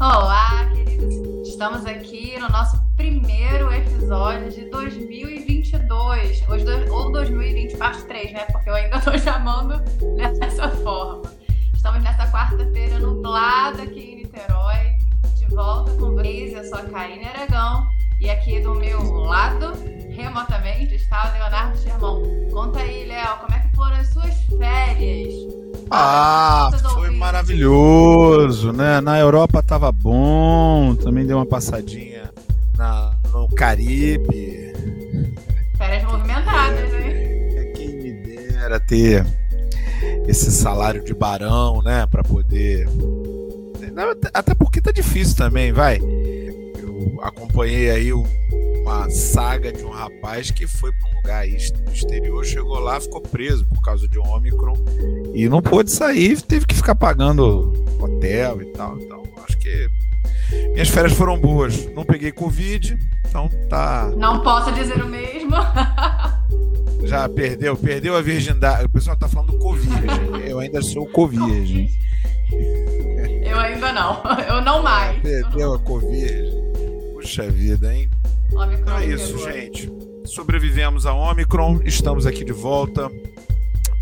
Olá, queridos. Estamos aqui no nosso primeiro episódio de 2022, ou 2020 parte 3, né? Porque eu ainda estou chamando dessa forma. Estamos nessa quarta-feira nublada aqui em Niterói, de volta com vocês. Eu sou a Karine Aragão e aqui do meu lado, remotamente, está o Leonardo Germão. Conta aí, Léo, como é que foram as suas férias? Ah, foi maravilhoso, né? Na Europa tava bom, também deu uma passadinha na, no Caribe. Férias movimentadas, né? Quem me dera ter esse salário de barão, né? Pra poder. Até porque tá difícil também, vai. Eu acompanhei aí uma saga de um rapaz que foi para um lugar exterior, chegou lá, ficou preso por causa de um Omicron e não pôde sair, teve que ficar pagando hotel e tal. Então, acho que minhas férias foram boas. Não peguei Covid, então tá. Não posso dizer o mesmo. Já perdeu, perdeu a virgindade. O pessoal tá falando Covid. Eu ainda sou Covid. Eu ainda não. Eu não mais. Perdeu a Covid. Puxa vida, hein? Omicron é isso, gente. Sobrevivemos a Omicron. Estamos aqui de volta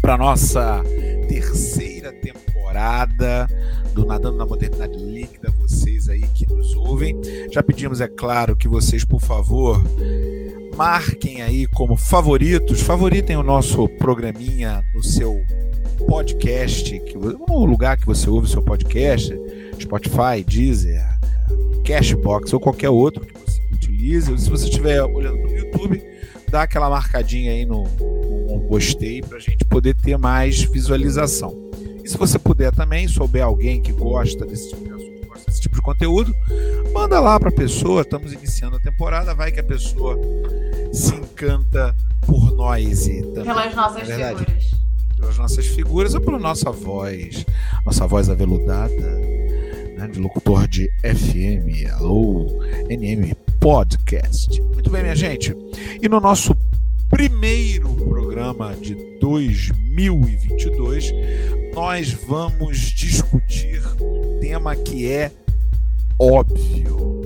para nossa terceira temporada do Nadando na Modernidade Líquida. Vocês aí que nos ouvem. Já pedimos, é claro, que vocês, por favor, marquem aí como favoritos, favoritem o nosso programinha no seu podcast, que, no lugar que você ouve o seu podcast, Spotify, Deezer, Cashbox ou qualquer outro Se você estiver olhando no YouTube, dá aquela marcadinha aí no, no gostei para a gente poder ter mais visualização. E se você puder também, souber alguém que gosta desse tipo de assunto, gosta desse tipo de conteúdo, manda lá para a pessoa. Estamos iniciando a temporada, vai que a pessoa se encanta por nós e também. Pelas nossas é figuras. Pelas nossas figuras ou pela nossa voz, nossa voz aveludada, né, de locutor de FM, alô, NM Podcast. Muito bem, minha gente. E no nosso primeiro programa de 2022, nós vamos discutir um tema que é óbvio.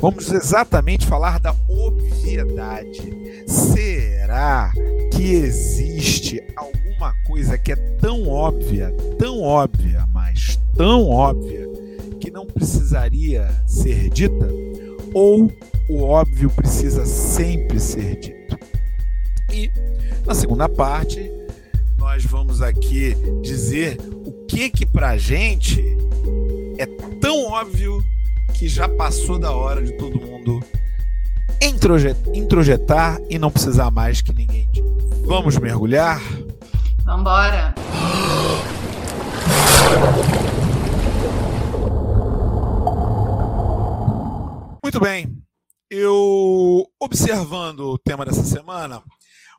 Vamos exatamente falar da obviedade. Será que existe alguma coisa que é tão óbvia, tão óbvia, mas tão óbvia, que não precisaria ser dita? Ou o óbvio precisa sempre ser dito. E na segunda parte, nós vamos aqui dizer o que que pra gente é tão óbvio que já passou da hora de todo mundo introjetar e não precisar mais que ninguém. Vamos mergulhar? Vambora! Muito bem eu, observando o tema dessa semana,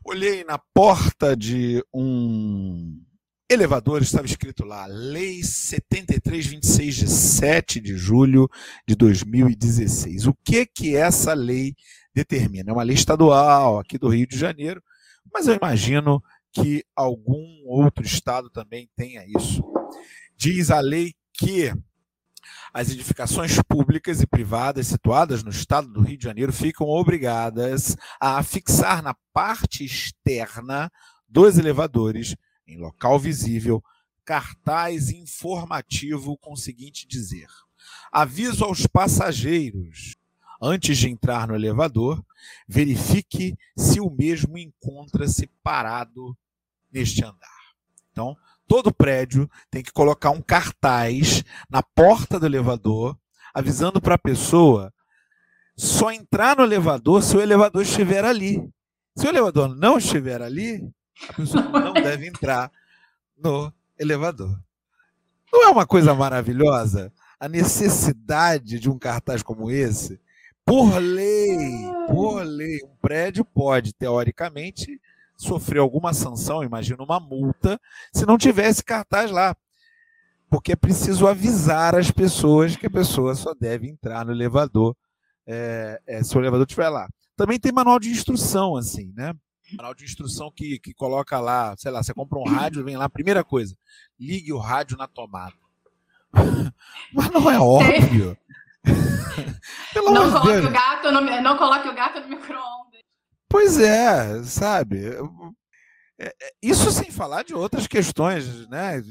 olhei na porta de um elevador, estava escrito lá, Lei 7326 de 7 de julho de 2016. O que que essa lei determina? É uma lei estadual aqui do Rio de Janeiro, mas eu imagino que algum outro estado também tenha isso. Diz a lei que as edificações públicas e privadas situadas no estado do Rio de Janeiro ficam obrigadas a fixar na parte externa dos elevadores, em local visível, cartaz informativo com o seguinte dizer: Aviso aos passageiros. Antes de entrar no elevador, verifique se o mesmo encontra-se parado neste andar. Então, todo prédio tem que colocar um cartaz na porta do elevador, avisando para a pessoa só entrar no elevador se o elevador estiver ali. Se o elevador não estiver ali, a pessoa não deve entrar no elevador. Não é uma coisa maravilhosa a necessidade de um cartaz como esse? Por lei, por lei, um prédio pode, teoricamente, sofrer alguma sanção, imagina uma multa, se não tivesse cartaz lá. Porque é preciso avisar as pessoas que a pessoa só deve entrar no elevador é, é, se o elevador estiver lá. Também tem manual de instrução, assim, né? Manual de instrução que, que coloca lá, sei lá, você compra um rádio, vem lá, primeira coisa, ligue o rádio na tomada. Mas não é óbvio. Não, coloque Deus. o gato no, não coloque o gato no micro-ondas. Pois é, sabe? É, é, Isso sem falar de outras questões né,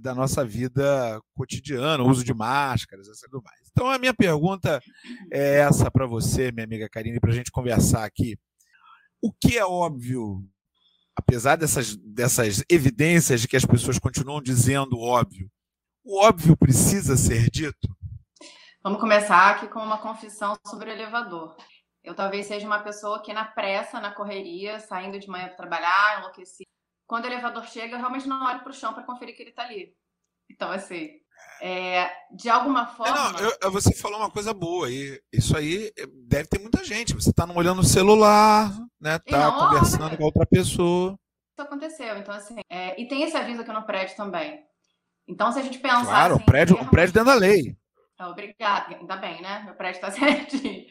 da nossa vida cotidiana, uso de máscaras e tudo mais. Então, a minha pergunta é essa para você, minha amiga Karine, para a gente conversar aqui. O que é óbvio, apesar dessas, dessas evidências de que as pessoas continuam dizendo óbvio, o óbvio precisa ser dito? Vamos começar aqui com uma confissão sobre o elevador. Eu talvez seja uma pessoa que na pressa, na correria, saindo de manhã para trabalhar, enlouquecida. Quando o elevador chega, eu realmente não olho para o chão para conferir que ele está ali. Então, assim, é, de alguma É, forma. não, eu- você falou uma coisa boa aí. Isso aí é, deve ter muita gente. Você está olhando o celular, né? Tá não conversando olha. com outra pessoa. Isso aconteceu. Então, assim, é, e tem esse aviso aqui no prédio também. Então, se a gente pensar. Claro, assim, o prédio, o prédio dentro da lei. Obrigada, ainda bem, né? Meu prédio está certinho.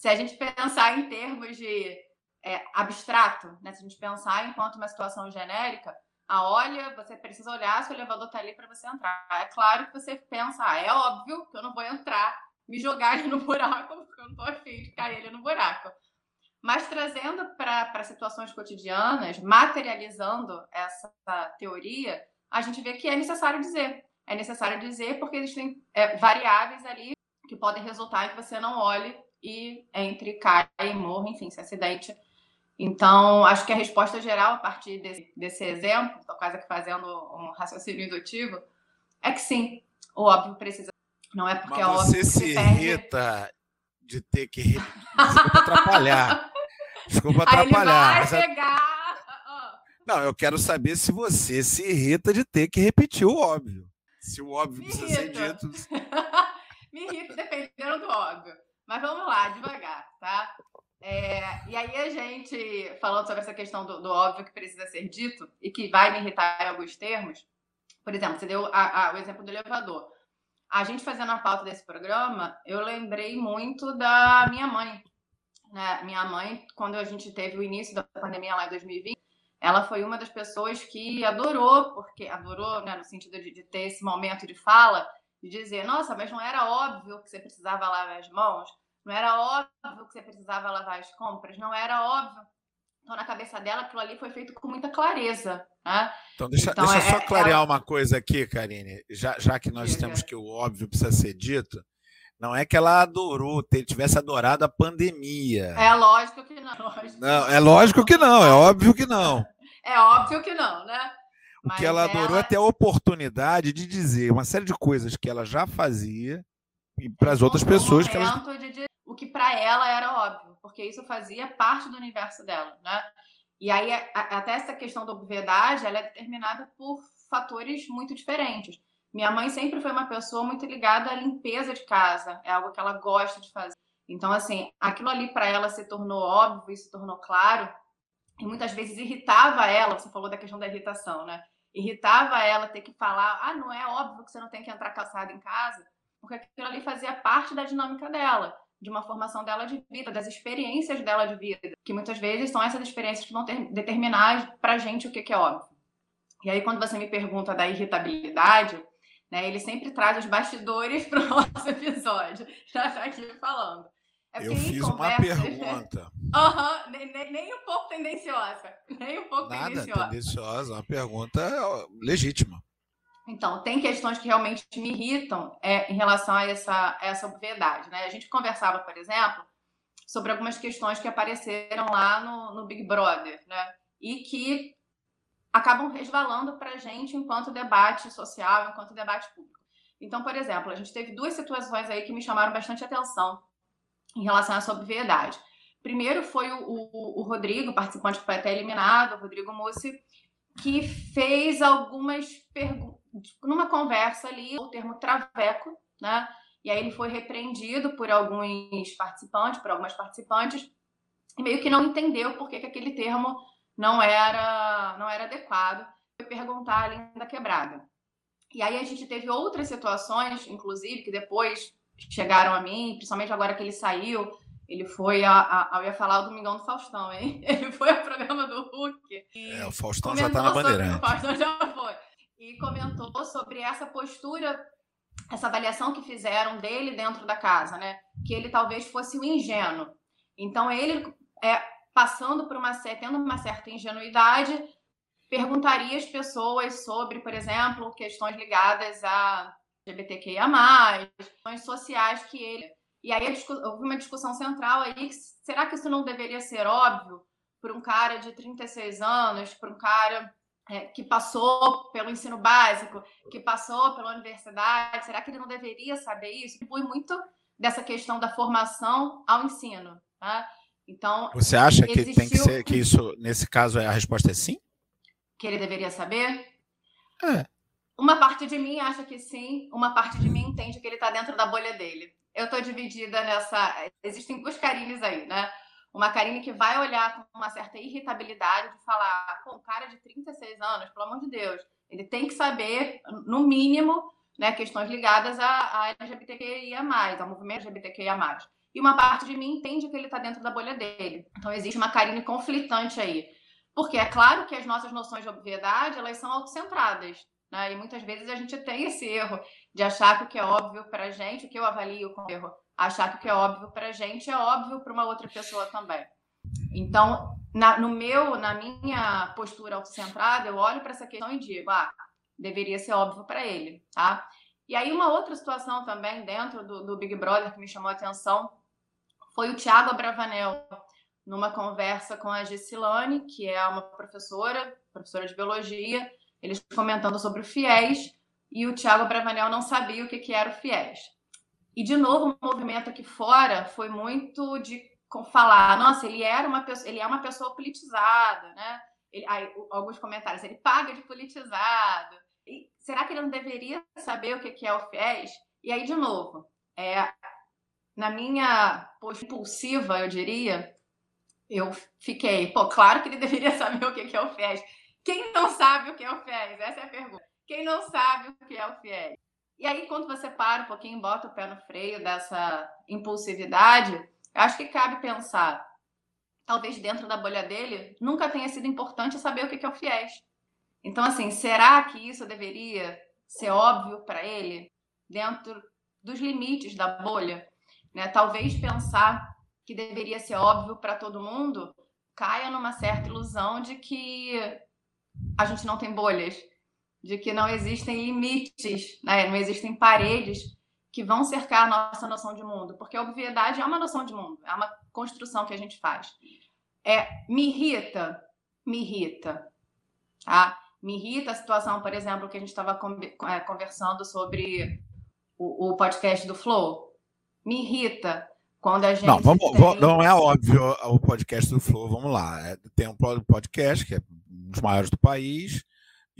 Se a gente pensar em termos de é, abstrato, né? Se a gente pensar enquanto uma situação genérica, a olha, você precisa olhar se o elevador está ali para você entrar. É claro que você pensa, ah, é óbvio que eu não vou entrar, me jogar ali no buraco, porque eu não estou afim de cair ali no buraco. Mas trazendo para situações cotidianas, materializando essa teoria, a gente vê que é necessário dizer. É necessário dizer porque existem é, variáveis ali que podem resultar em que você não olhe e entre caia e morra, enfim, se acidente. Então, acho que a resposta geral, a partir desse, desse exemplo, estou quase que fazendo um raciocínio indutivo, é que sim, o óbvio precisa. Não é porque Mas é óbvio você se perde. irrita de ter que. Desculpa atrapalhar. Desculpa Aí ele atrapalhar. vai é- pegar. Não, eu quero saber se você se irrita de ter que repetir o óbvio. Se o óbvio Me precisa ser irrita. dito. Me irrita dependendo do óbvio. Mas vamos lá, devagar, tá? É, e aí a gente, falando sobre essa questão do, do óbvio que precisa ser dito e que vai me irritar em alguns termos, por exemplo, você deu a- a- o exemplo do elevador. A gente fazendo a pauta desse programa, eu lembrei muito da minha mãe. Né? Minha mãe, quando a gente teve o início da pandemia lá em 2020, ela foi uma das pessoas que adorou, porque adorou, né, no sentido de, de ter esse momento de fala, de dizer, nossa, mas não era óbvio que você precisava lavar as mãos, não era óbvio que você precisava lavar as compras, não era óbvio. Então, na cabeça dela, aquilo ali foi feito com muita clareza, né? Então, deixa, Então, deixa eu é- só clarear uma coisa aqui, Karine. Já, já que nós Diga. temos que o óbvio precisa ser dito, não é que ela adorou, tivesse adorado a pandemia. É lógico que não. lógico. Não, é lógico que não, é óbvio que não. É óbvio que não, né? O Mas que ela adorou ela- é ter a oportunidade de dizer uma série de coisas que ela já fazia para as outras encontrou um pessoas que ela. momento de o que para ela era óbvio, porque isso fazia parte do universo dela, né? E aí a- até essa questão da obviedade, ela é determinada por fatores muito diferentes. Minha mãe sempre foi uma pessoa muito ligada à limpeza de casa, é algo que ela gosta de fazer. Então assim, aquilo ali para ela se tornou óbvio, e se tornou claro, e muitas vezes irritava ela, você falou da questão da irritação, né? Irritava ela ter que falar, ah, não é óbvio que você não tem que entrar calçada em casa, porque aquilo ali fazia parte da dinâmica dela, de uma formação dela de vida, das experiências dela de vida, que muitas vezes são essas experiências que vão ter, determinar pra gente o que, que é óbvio. E aí, quando você me pergunta da irritabilidade, né, ele sempre traz os bastidores para o nosso episódio. Já está aqui falando. É Eu fiz uma conversas- pergunta. Aham, nem, nem- nem um pouco tendenciosa. Nem um pouco Nada tendenciosa. tendenciosa, uma pergunta legítima. Então, tem questões que realmente me irritam é, em relação a essa, a essa obviedade. Né? A gente conversava, por exemplo, sobre algumas questões que apareceram lá no, no Big Brother, né? E que acabam resvalando para a gente enquanto debate social, enquanto debate público. Então, por exemplo, a gente teve duas situações aí que me chamaram bastante atenção em relação a essa obviedade. Primeiro foi o, o, o Rodrigo, participante que foi até eliminado, o Rodrigo Mussi, que fez algumas perguntas, numa conversa ali, o termo traveco, né? E aí ele foi repreendido por alguns participantes, por algumas participantes, e meio que não entendeu por que, que aquele termo não era, não era adequado. Foi perguntar ali da quebrada. E aí a gente teve outras situações, inclusive, que depois chegaram a mim, principalmente agora que ele saiu, ele foi a, a, eu ia falar o Domingão do Faustão, hein? Ele foi ao programa do Hulk. É, o Faustão já está na bandeirante. O Faustão já foi. E comentou sobre essa postura, essa avaliação que fizeram dele dentro da casa, né? que ele talvez fosse um ingênuo. Então, ele, é, passando por uma tendo uma certa ingenuidade, perguntaria às pessoas sobre, por exemplo, questões ligadas a LGBTQIA+, questões sociais que ele... E aí houve uma discussão central aí, será que isso não deveria ser óbvio para um cara de 36 anos, para um cara é, que passou pelo ensino básico, que passou pela universidade, será que ele não deveria saber isso? Foi muito dessa questão da formação ao ensino, tá? Então, você acha que existiu... tem que ser que isso nesse caso a resposta é sim? Que ele deveria saber? É. Uma parte de mim acha que sim, uma parte de mim entende que ele está dentro da bolha dele. Eu estou dividida nessa. Existem duas Karines aí, né? Uma Karine que vai olhar com uma certa irritabilidade de falar, pô, um cara de 36 anos, pelo amor de Deus, ele tem que saber, no mínimo, né, questões ligadas a, a LGBTQIA+, ao movimento LGBTQIA+. E uma parte de mim entende que ele está dentro da bolha dele. Então existe uma Karine conflitante aí. Porque é claro que as nossas noções de obviedade, elas são autocentradas. Né? E muitas vezes a gente tem esse erro de achar que o que é óbvio para a gente, o que eu avalio como erro, achar que o que é óbvio para a gente é óbvio para uma outra pessoa também. Então, na, no meu, na minha postura autocentrada, eu olho para essa questão e digo, ah, deveria ser óbvio para ele, tá? E aí uma outra situação também dentro do, do Big Brother que me chamou a atenção foi o Tiago Abravanel, numa conversa com a Gessilane, que é uma professora, professora de biologia, eles comentando sobre o FIES, e o Tiago Bravanel não sabia o que, que era o FIES. E, de novo, o movimento aqui fora foi muito de falar, nossa, ele, era uma pessoa, ele é uma pessoa politizada, né? Ele, aí, alguns comentários, ele paga de politizado. E será que ele não deveria saber o que, é o FIES? E aí, de novo, é, na minha impulsiva, eu diria, eu fiquei, pô, claro que ele deveria saber o que é o FIES. Quem não sabe o que é o FIES? Essa é a pergunta. Quem não sabe o que é o FIES? E aí, quando você para um pouquinho, bota o pé no freio dessa impulsividade, acho que cabe pensar, talvez dentro da bolha dele, nunca tenha sido importante saber o que é o FIES. Então, assim, será que isso deveria ser óbvio para ele dentro dos limites da bolha? Né? Talvez pensar que deveria ser óbvio para todo mundo caia numa certa ilusão de que a gente não tem bolhas, de que não existem limites, né? não existem paredes que vão cercar a nossa noção de mundo, porque a obviedade é uma noção de mundo, é uma construção que a gente faz. É, me irrita, me irrita, tá? Me irrita a situação, por exemplo, que a gente estava é, conversando sobre o, o podcast do Flow, me irrita quando a gente. Não, vamos, tem... não é óbvio o podcast do Flow, vamos lá. É, tem um podcast que é um dos maiores do país,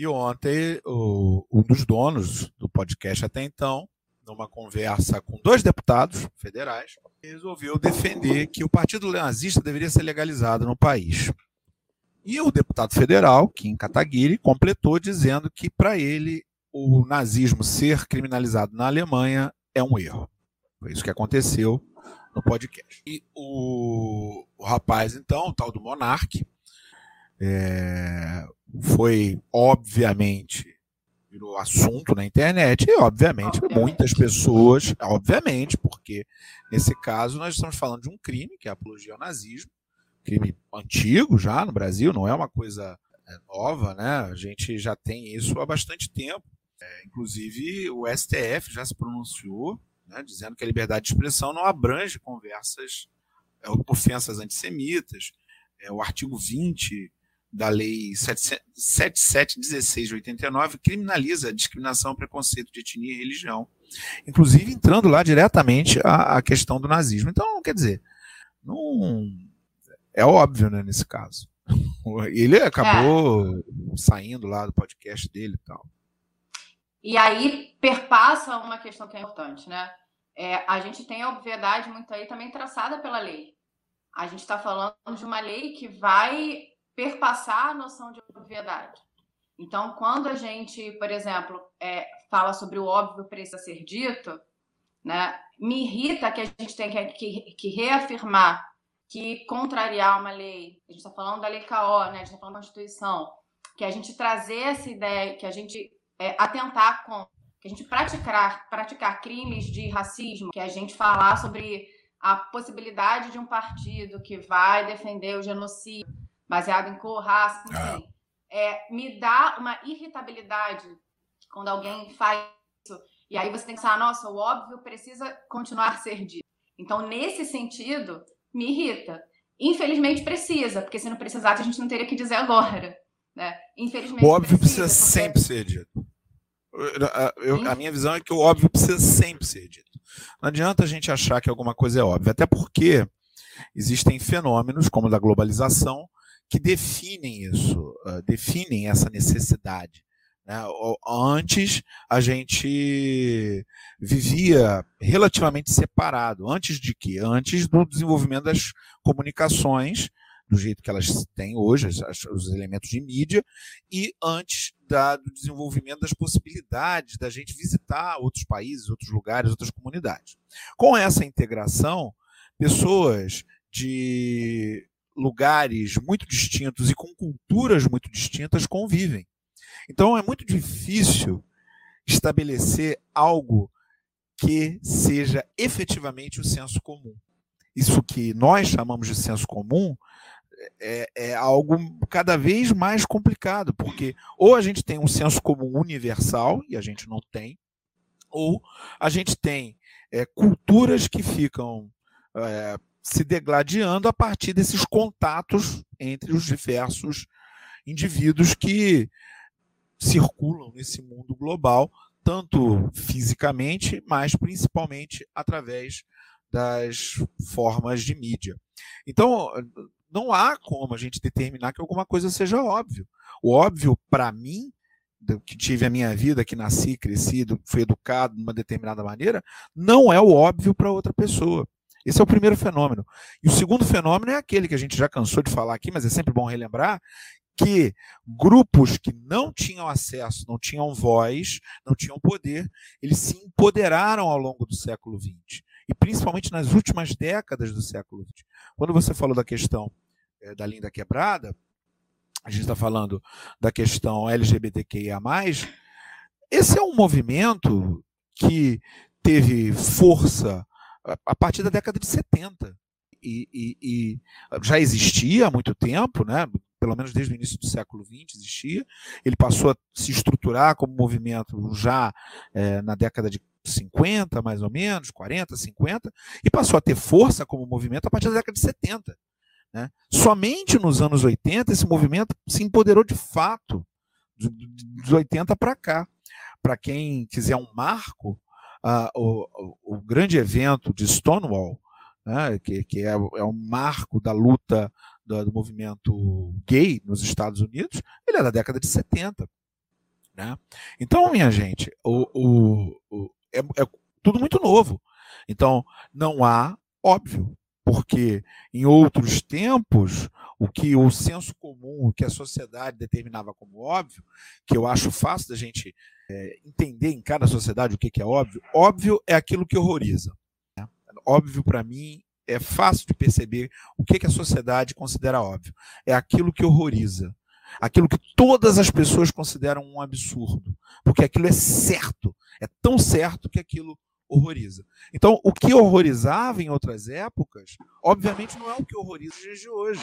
e ontem o, um dos donos do podcast até então, numa conversa com dois deputados federais, resolveu defender que o Partido Nazista deveria ser legalizado no país. E o deputado federal, Kim Kataguiri, completou dizendo que para ele o nazismo ser criminalizado na Alemanha é um erro. Foi isso que aconteceu no podcast. E o, o rapaz, então, o tal do Monarque, é, foi, obviamente, virou assunto na internet e, obviamente, obviamente, muitas pessoas, obviamente, porque nesse caso nós estamos falando de um crime, que é a apologia ao nazismo, crime antigo já no Brasil, não é uma coisa é, nova, né? A gente já tem isso há bastante tempo. É, inclusive, o STF já se pronunciou né, dizendo que a liberdade de expressão não abrange conversas, é, ofensas antissemitas. É, o artigo 20 da Lei 7716 de 89 criminaliza a discriminação, preconceito de etnia e religião, inclusive entrando lá diretamente a, a questão do nazismo. Então, quer dizer, não é óbvio né, nesse caso. Ele acabou é. saindo lá do podcast dele e tal. E aí perpassa uma questão que é importante, né? É, a gente tem a obviedade muito aí também traçada pela lei. A gente está falando de uma lei que vai perpassar a noção de obviedade. Então, quando a gente, por exemplo, é, fala sobre o óbvio precisa ser dito, né, me irrita que a gente tem que, que, que reafirmar que contrariar uma lei, a gente está falando da lei KO, né, a gente está falando da Constituição, que a gente trazer essa ideia, que a gente é, atentar com que a gente praticar, praticar crimes de racismo, que a gente falar sobre a possibilidade de um partido que vai defender o genocídio baseado em cor, raça, ah. enfim, é, me dá uma irritabilidade quando alguém faz isso. E aí você tem que pensar, nossa, o óbvio precisa continuar a ser dito. Então, nesse sentido, me irrita. Infelizmente precisa, porque se não precisasse, a gente não teria que dizer agora. Né? Infelizmente. O óbvio precisa, precisa porque... sempre ser dito. Eu, a minha visão é que o óbvio precisa sempre ser dito. Não adianta a gente achar que alguma coisa é óbvia, até porque existem fenômenos como o da globalização que definem isso, uh, definem essa necessidade. Né? Antes a gente vivia relativamente separado. Antes de quê? Antes do desenvolvimento das comunicações do jeito que elas têm hoje, as, os elementos de mídia, e antes da, do desenvolvimento das possibilidades da gente visitar outros países, outros lugares, outras comunidades. Com essa integração, pessoas de lugares muito distintos e com culturas muito distintas convivem. Então é muito difícil estabelecer algo que seja efetivamente o senso comum. Isso que nós chamamos de senso comum é, é, algo cada vez mais complicado, porque ou a gente tem um senso comum universal, e a gente não tem, ou a gente tem é, culturas que ficam é, se degladiando a partir desses contatos entre os diversos indivíduos que circulam nesse mundo global, tanto fisicamente, mas principalmente através das formas de mídia. Então, não há como a gente determinar que alguma coisa seja óbvio. O óbvio, para mim, que tive a minha vida, que nasci, cresci, fui educado de uma determinada maneira, não é o óbvio para outra pessoa. Esse é o primeiro fenômeno. E o segundo fenômeno é aquele que a gente já cansou de falar aqui, mas é sempre bom relembrar, que grupos que não tinham acesso, não tinham voz, não tinham poder, eles se empoderaram ao longo do século XX e principalmente nas últimas décadas do século XX. Quando você falou da questão é, da linda quebrada, a gente está falando da questão LGBTQIA, esse é um movimento que teve força a partir da década de 70. E, e, e, já existia há muito tempo, né? pelo menos desde o início do século XX existia. Ele passou a se estruturar como movimento já é, na década de 50, mais ou menos, 40, 50, e passou a ter força como movimento a partir da década de 70. Né? Somente nos anos 80 esse movimento se empoderou de fato, dos 80 para cá. Para quem quiser um marco, o, o, o, grande evento de Stonewall, né, que, que é, é um marco da luta do, do, movimento gay nos Estados Unidos, ele é da década de 70. Né? Então, minha gente, o, o, é, é tudo muito novo. Então, não há, óbvio, porque em outros tempos, o que o senso comum, o que a sociedade determinava como óbvio, que eu acho fácil da gente é, entender em cada sociedade o que, que é óbvio, óbvio é aquilo que horroriza. Né? Óbvio para mim é fácil de perceber o que, que a sociedade considera óbvio. É aquilo que horroriza. Aquilo que todas as pessoas consideram um absurdo. Porque aquilo é certo. É tão certo que aquilo horroriza. Então, o que horrorizava em outras épocas, obviamente não é o que horroriza hoje.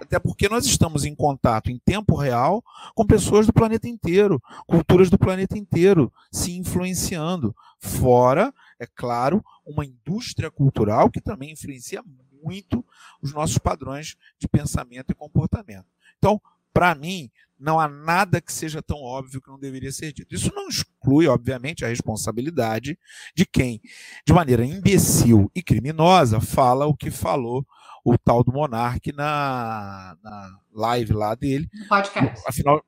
Até porque nós estamos em contato em tempo real com pessoas do planeta inteiro, culturas do planeta inteiro se influenciando. Fora, é claro, uma indústria cultural que também influencia muito os nossos padrões de pensamento e comportamento. Então, para mim, não há nada que seja tão óbvio que não deveria ser dito. Isso não exclui, obviamente, a responsabilidade de quem, de maneira imbecil e criminosa, fala o que falou o tal do Monark na, na live lá dele. No podcast. Afinal,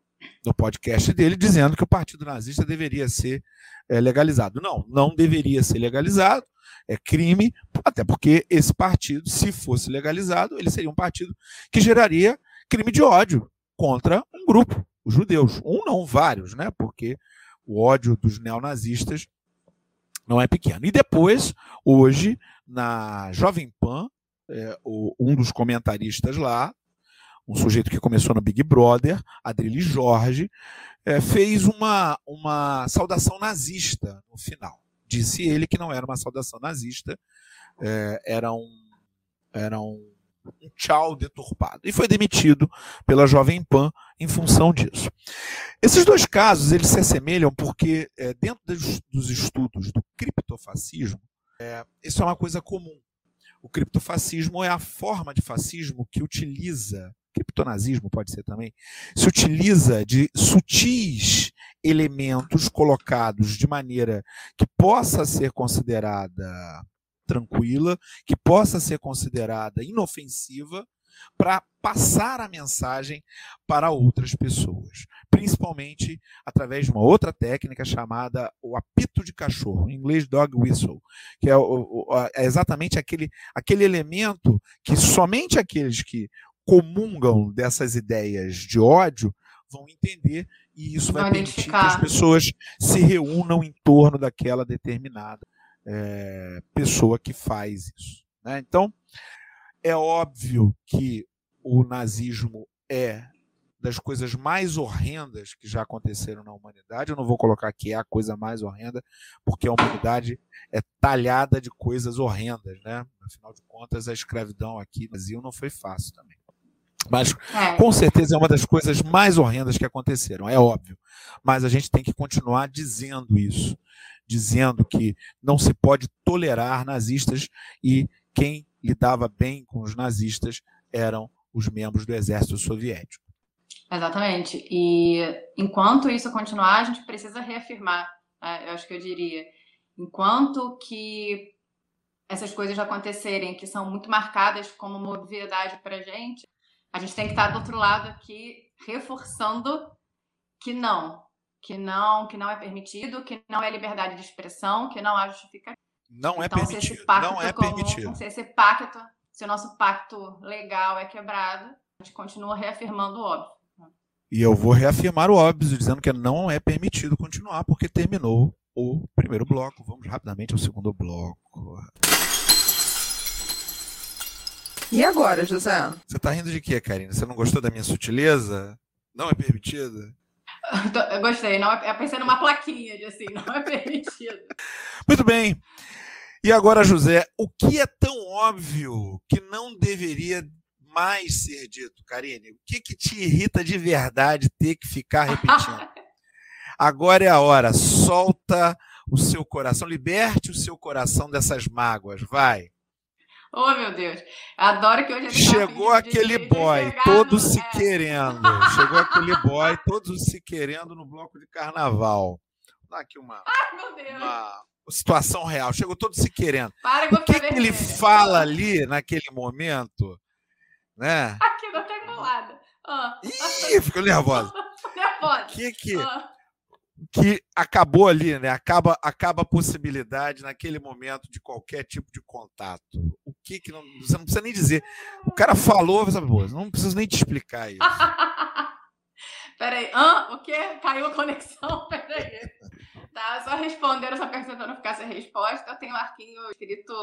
no podcast dele, dizendo que o partido nazista deveria ser é, legalizado. Não, não deveria ser legalizado. É crime, até porque esse partido, se fosse legalizado, ele seria um partido que geraria crime de ódio contra um grupo, os judeus. Um não, vários, né? Porque o ódio dos neonazistas não é pequeno. E depois, hoje, na Jovem Pan, é, o, um dos comentaristas lá, um sujeito que começou no Big Brother, Adrilles Jorge, é, fez uma, uma saudação nazista no final. Disse ele que não era uma saudação nazista, é, era um, era um, um tchau deturpado. E foi demitido pela Jovem Pan em função disso. Esses dois casos eles se assemelham porque, é, dentro dos, dos, estudos do criptofascismo, é, isso é uma coisa comum. O criptofascismo é a forma de fascismo que utiliza criptonazismo pode ser também, se utiliza de sutis elementos colocados de maneira que possa ser considerada tranquila, que possa ser considerada inofensiva, para passar a mensagem para outras pessoas, principalmente através de uma outra técnica chamada o apito de cachorro, em inglês dog whistle, que é, é exatamente aquele, aquele elemento que somente aqueles que comungam dessas ideias de ódio vão entender e isso vai permitir que as pessoas se reúnam em torno daquela determinada é, pessoa que faz isso. Né? Então, é óbvio que o nazismo é das coisas mais horrendas que já aconteceram na humanidade. Eu não vou colocar que é a coisa mais horrenda, porque a humanidade é talhada de coisas horrendas, né? Afinal de contas, a escravidão aqui no Brasil não foi fácil também. Mas é. com certeza é uma das coisas mais horrendas que aconteceram, é óbvio. Mas a gente tem que continuar dizendo isso, dizendo que não se pode tolerar nazistas e quem lidava bem com os nazistas eram os membros do exército soviético. Exatamente. E enquanto isso continuar, a gente precisa reafirmar, né? eu acho que eu diria, enquanto que essas coisas acontecerem, que são muito marcadas como uma obviedade para a gente, a gente tem que estar do outro lado aqui reforçando que não, que não, que não é permitido, que não é liberdade de expressão, que não há justificativa. Não é então, permitido. Se esse pacto não é comum, permitido. Se esse pacto, se o nosso pacto legal é quebrado, a gente continua reafirmando o óbvio. E eu vou reafirmar o óbvio, dizendo que não é permitido continuar, porque terminou o primeiro bloco. Vamos rapidamente ao segundo bloco. E agora, José? Você tá rindo de quê, Karina? Você não gostou da minha sutileza? Não é permitido? Eu gostei. Não é, eu pensei numa plaquinha de assim, não é permitido. Muito bem. E agora, José, o que é tão óbvio que não deveria mais ser dito, Karine? O que, que te irrita de verdade ter que ficar repetindo? Agora é a hora. Solta o seu coração, liberte o seu coração dessas mágoas. Vai. Oh, meu Deus. Adoro que hoje ele Chegou aquele de, boy, de todo se é. querendo. Chegou aquele boy, todos se querendo no bloco de carnaval. Vou dar aqui uma, Ai, uma situação real. Chegou todo se querendo. Para, o que, que ele fala ali naquele momento? Né? Aqui, não tem colada. Ah. Ih, ficou nervosa. nervosa. O que que... Ah que acabou ali, né? Acaba, acaba a possibilidade naquele momento de qualquer tipo de contato. O que que não, você não precisa nem dizer. O cara falou, você não preciso nem te explicar isso. Peraí, hã? O quê? Caiu a conexão? Peraí. Tá, só respondendo essa pergunta não ficar sem resposta, eu tenho um arquinho escrito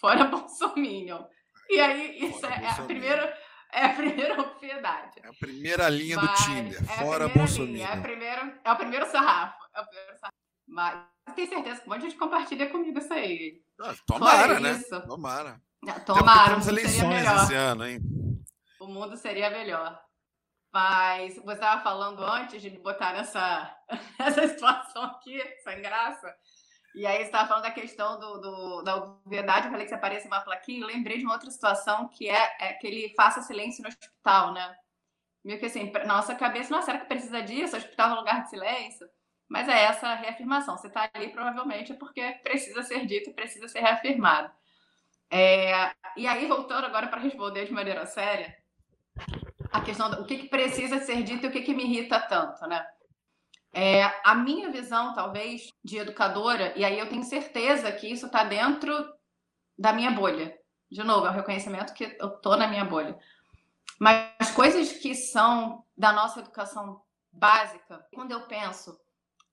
fora Bolsonaro. E aí, isso é, é a primeira é a primeira obviedade. É a primeira linha Mas do Tinder, é fora Bolsonaro. É, a primeiro, é o primeiro sarrafo. É o primeiro sarrafo. Mas tenho certeza que um monte de gente compartilha comigo isso aí. Ah, tomara, né? Isso. Tomara. Tomara. Temos eleições esse ano, hein? O mundo seria melhor. Mas você estava falando antes de me botar nessa, nessa situação aqui, sem graça. E aí você estava falando da questão do, do, da obviedade, eu falei que você aparece uma plaquinha, eu lembrei de uma outra situação que é, é que ele faça silêncio no hospital, né? Meio que assim, nossa cabeça, nossa, será que precisa disso? O hospital é um lugar de silêncio? Mas é essa a reafirmação. Você está ali, provavelmente, é porque precisa ser dito precisa ser reafirmado. É, e aí, voltando agora para responder de maneira séria, a questão do o que, que precisa ser dito e o que, que me irrita tanto, né? É, a minha visão, talvez, de educadora, e aí eu tenho certeza que isso está dentro da minha bolha. De novo, é o reconhecimento que eu tô na minha bolha. Mas coisas que são da nossa educação básica, quando eu penso,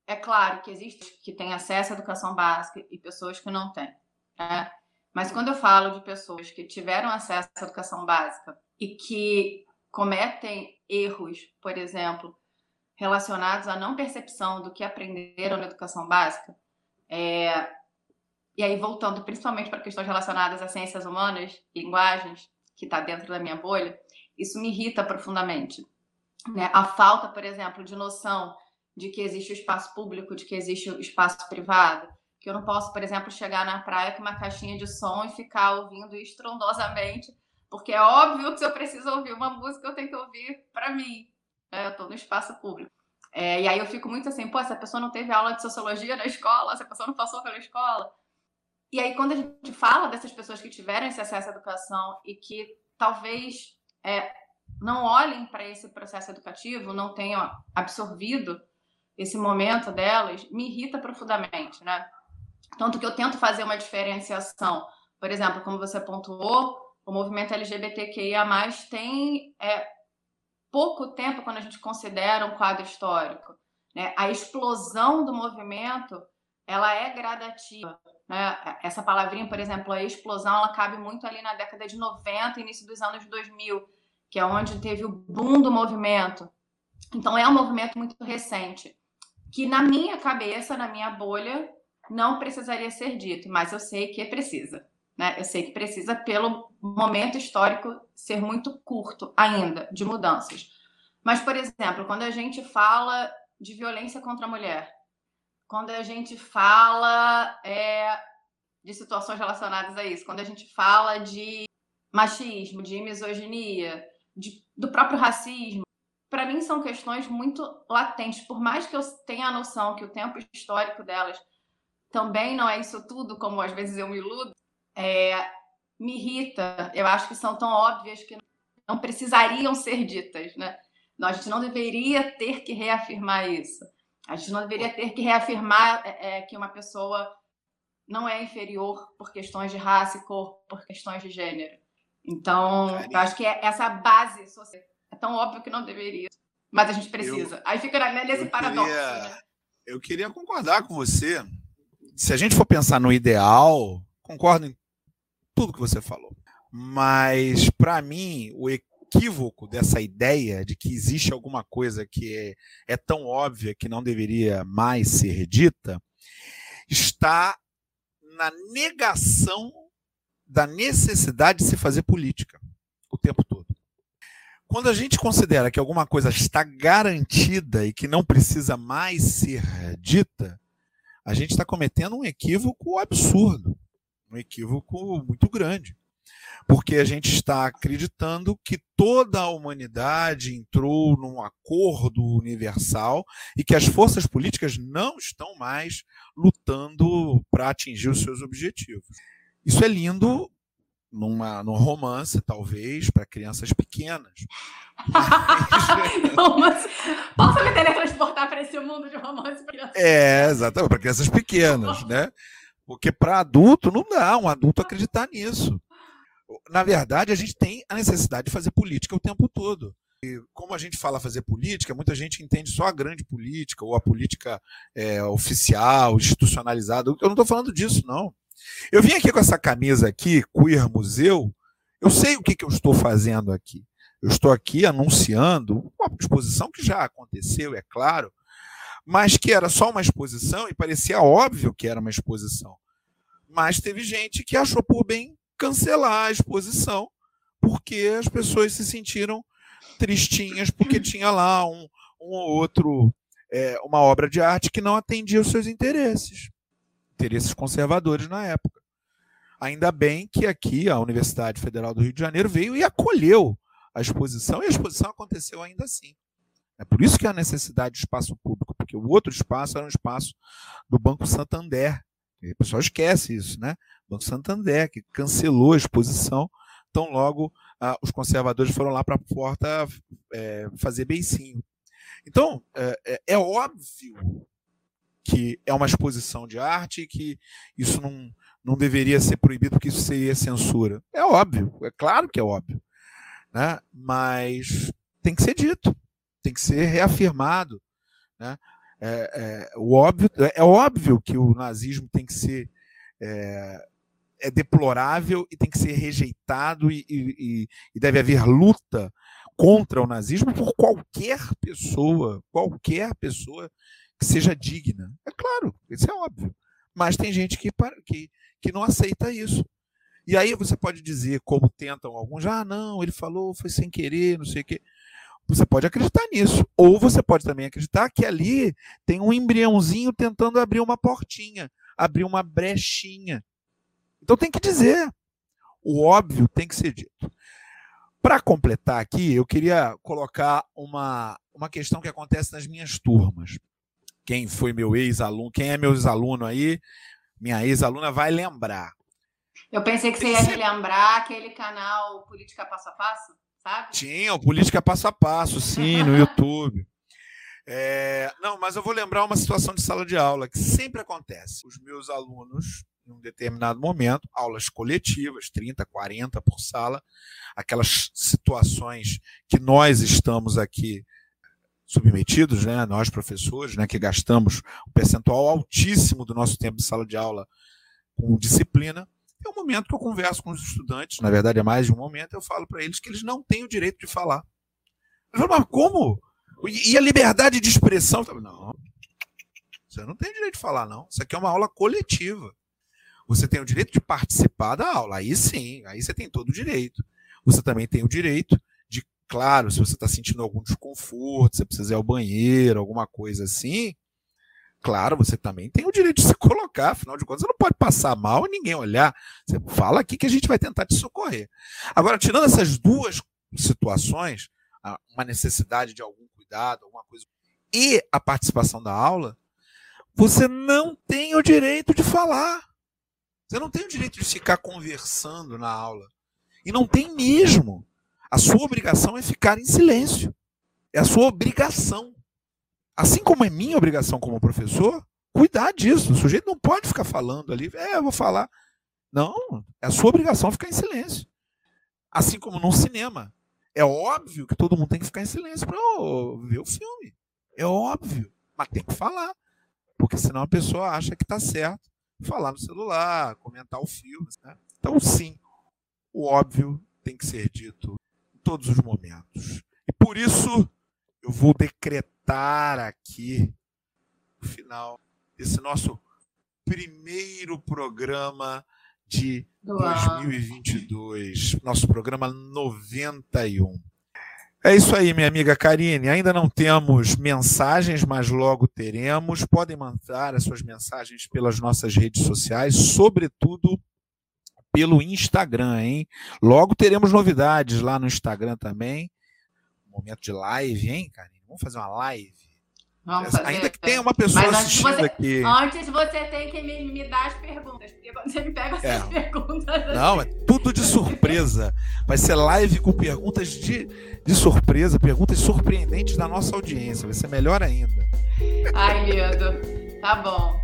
é claro que existe que tem acesso à educação básica e pessoas que não têm. Né? Mas quando eu falo de pessoas que tiveram acesso à educação básica e que cometem erros, por exemplo, relacionados à não percepção do que aprenderam na educação básica, é, e aí voltando principalmente para questões relacionadas às ciências humanas, linguagens, que está dentro da minha bolha, isso me irrita profundamente. Né? A falta, por exemplo, de noção de que existe o espaço público, de que existe o espaço privado, que eu não posso, por exemplo, chegar na praia com uma caixinha de som e ficar ouvindo estrondosamente, porque é óbvio que se eu preciso ouvir uma música, eu tenho que ouvir para mim. Né? Eu estou no espaço público. É, e aí eu fico muito assim, pô, essa pessoa não teve aula de sociologia na escola, essa pessoa não passou pela escola. E aí, quando a gente fala dessas pessoas que tiveram esse acesso à educação e que talvez é, não olhem para esse processo educativo, não tenham absorvido esse momento delas, me irrita profundamente, né? Tanto que eu tento fazer uma diferenciação. Por exemplo, como você pontuou, o movimento LGBTQIA+, tem é, pouco tempo quando a gente considera um quadro histórico. Né? A explosão do movimento, ela é gradativa. Né? Essa palavrinha, por exemplo, a explosão, ela cabe muito ali na década de 90, início dos anos 2000, que é onde teve o boom do movimento. Então, é um movimento muito recente, que na minha cabeça, na minha bolha, não precisaria ser dito, mas eu sei que precisa. Né? Eu sei que precisa, pelo momento histórico, ser muito curto ainda de mudanças. Mas, por exemplo, quando a gente fala de violência contra a mulher, quando a gente fala é, de situações relacionadas a isso, quando a gente fala de machismo, de misoginia, de, do próprio racismo, para mim são questões muito latentes. Por mais que eu tenha a noção que o tempo histórico delas também não é isso tudo, como às vezes eu me iludo, é, me irrita. Eu acho que são tão óbvias que não precisariam ser ditas, né? A gente não deveria ter que reafirmar isso. A gente não deveria ter que reafirmar é, é, que uma pessoa não é inferior por questões de raça e cor, por questões de gênero. Então, Carinha. eu acho que é essa base social é tão óbvio que não deveria, mas a gente precisa. Eu, Aí fica nesse paradoxo. Queria, né? Eu queria concordar com você. Se a gente for pensar no ideal, concordo em tudo que você falou. Mas, para mim, o equívoco dessa ideia de que existe alguma coisa que é, é tão óbvia que não deveria mais ser dita está na negação da necessidade de se fazer política o tempo todo. Quando a gente considera que alguma coisa está garantida e que não precisa mais ser dita, a gente está cometendo um equívoco absurdo, um equívoco muito grande porque a gente está acreditando que toda a humanidade entrou num acordo universal e que as forças políticas não estão mais lutando para atingir os seus objetivos. Isso é lindo numa, num romance, talvez, para crianças pequenas. Mas... Posso me teletransportar para esse mundo de romance para crianças? É, exatamente, para crianças pequenas, né? Porque para adulto não dá um adulto acreditar nisso na verdade, a gente tem a necessidade de fazer política o tempo todo. E como a gente fala fazer política, muita gente entende só a grande política ou a política é, oficial, institucionalizada. Eu não estou falando disso, não. Eu vim aqui com essa camisa aqui, Queer Museu. Eu sei o que, que eu estou fazendo aqui. Eu estou aqui anunciando uma exposição que já aconteceu, é claro, mas que era só uma exposição e parecia óbvio que era uma exposição. Mas teve gente que achou por bem cancelar a exposição, porque as pessoas se sentiram tristinhas porque tinha lá um, um ou outro, é, uma obra de arte que não atendia os seus interesses, interesses conservadores na época. Ainda bem que aqui a Universidade Federal do Rio de Janeiro veio e acolheu a exposição, e a exposição aconteceu ainda assim. É por isso que há necessidade de espaço público, porque o outro espaço era um espaço do Banco Santander, o pessoal esquece isso, né? Banco Santander, que cancelou a exposição, então logo ah, os conservadores foram lá para a porta é, fazer beicinho. Então, é, é, é, óbvio que é uma exposição de arte e que isso não, não deveria ser proibido, porque isso seria censura. É óbvio, é claro que é óbvio. Né? Mas tem que ser dito, tem que ser reafirmado. Né? É, é, o óbvio, é óbvio que o nazismo tem que ser é, é deplorável e tem que ser rejeitado e, e, e, deve haver luta contra o nazismo por qualquer pessoa, qualquer pessoa que seja digna. É claro, isso é óbvio. Mas tem gente que, que, que não aceita isso. E aí você pode dizer, como tentam alguns, ah, não, ele falou, foi sem querer, não sei o quê. Você pode acreditar nisso. Ou você pode também acreditar que ali tem um embriãozinho tentando abrir uma portinha, abrir uma brechinha. Então tem que dizer. O óbvio tem que ser dito. Para completar aqui, eu queria colocar uma, uma questão que acontece nas minhas turmas. Quem foi meu ex-aluno, quem é meu ex-aluno aí, minha ex-aluna vai lembrar. Eu pensei que você ia relembrar aquele canal Política Passo a Passo, sabe? Política Passo a Passo, sim, no YouTube. É, não, mas eu vou lembrar uma situação de sala de aula que sempre acontece. Os meus alunos em um determinado momento, aulas coletivas, 30, 40 por sala, aquelas situações que nós estamos aqui submetidos, né, nós professores, né, que gastamos um percentual altíssimo do nosso tempo de sala de aula com disciplina, é um momento que eu converso com os estudantes, na verdade é mais de um momento, eu falo para eles que eles não têm o direito de falar. Falo, mas como? E a liberdade de expressão? Não, você não tem direito de falar, não. Isso aqui é uma aula coletiva. Você tem o direito de participar da aula. Aí sim, aí você tem todo o direito. Você também tem o direito de, claro, se você está sentindo algum desconforto, você precisa ir ao banheiro, alguma coisa assim, claro, você também tem o direito de se colocar, afinal de contas, você não pode passar mal e ninguém olhar. Você fala aqui que a gente vai tentar te socorrer. Agora, tirando essas duas situações, uma necessidade de algum cuidado, alguma coisa, e a participação da aula, você não tem o direito de falar. Você não tem o direito de ficar conversando na aula. E não tem mesmo. A sua obrigação é ficar em silêncio. É a sua obrigação. Assim como é minha obrigação como professor, cuidar disso. O sujeito não pode ficar falando ali, é, eu vou falar. Não, é a sua obrigação ficar em silêncio. Assim como no cinema. É óbvio que todo mundo tem que ficar em silêncio para ver o filme. É óbvio. Mas tem que falar. Porque senão a pessoa acha que está certo falar no celular, comentar o filme. Né? Então, sim, o óbvio tem que ser dito em todos os momentos. E por isso eu vou decretar aqui o final desse nosso primeiro programa de 2022, nosso programa 91. É isso aí, minha amiga Karine. Ainda não temos mensagens, mas logo teremos. Podem mandar as suas mensagens pelas nossas redes sociais, sobretudo pelo Instagram, hein? Logo teremos novidades lá no Instagram também. Momento de live, hein, Karine? Vamos fazer uma live. Vamos fazer, Ainda que tenha uma pessoa assistindo você, aqui. Antes você tem que me, me, dar as perguntas, porque você me pega essas é. perguntas. Não, é tudo de surpresa. Vai ser live com perguntas de, de surpresa, perguntas surpreendentes da nossa audiência. Vai ser melhor ainda. Ai, lindo. Tá bom.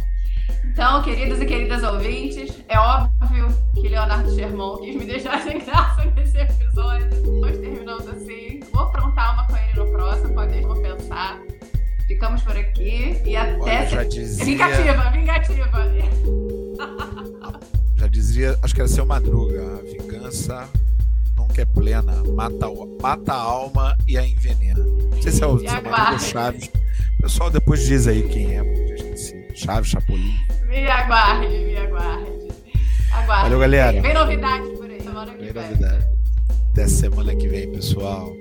Então, queridos e queridas ouvintes, é óbvio que Leonardo Sherman quis me deixar sem graça nesse episódio. Nós terminamos assim. Vou aprontar uma com ele no próximo, pode pensar. Ficamos por aqui e até. Olha, já dizia... Vingativa, vingativa. Já dizia, acho que era seu Madruga, a vingança nunca é plena, mata, mata a alma e a envenena. Não sei se é o Madruga Chaves. O pessoal depois diz aí quem é. Chaves, Chapolin. Me aguarde, me aguarde. Aguarde. Valeu, galera. Vem novidade por aí, semana que vem. Vem novidade. Até semana que vem, pessoal.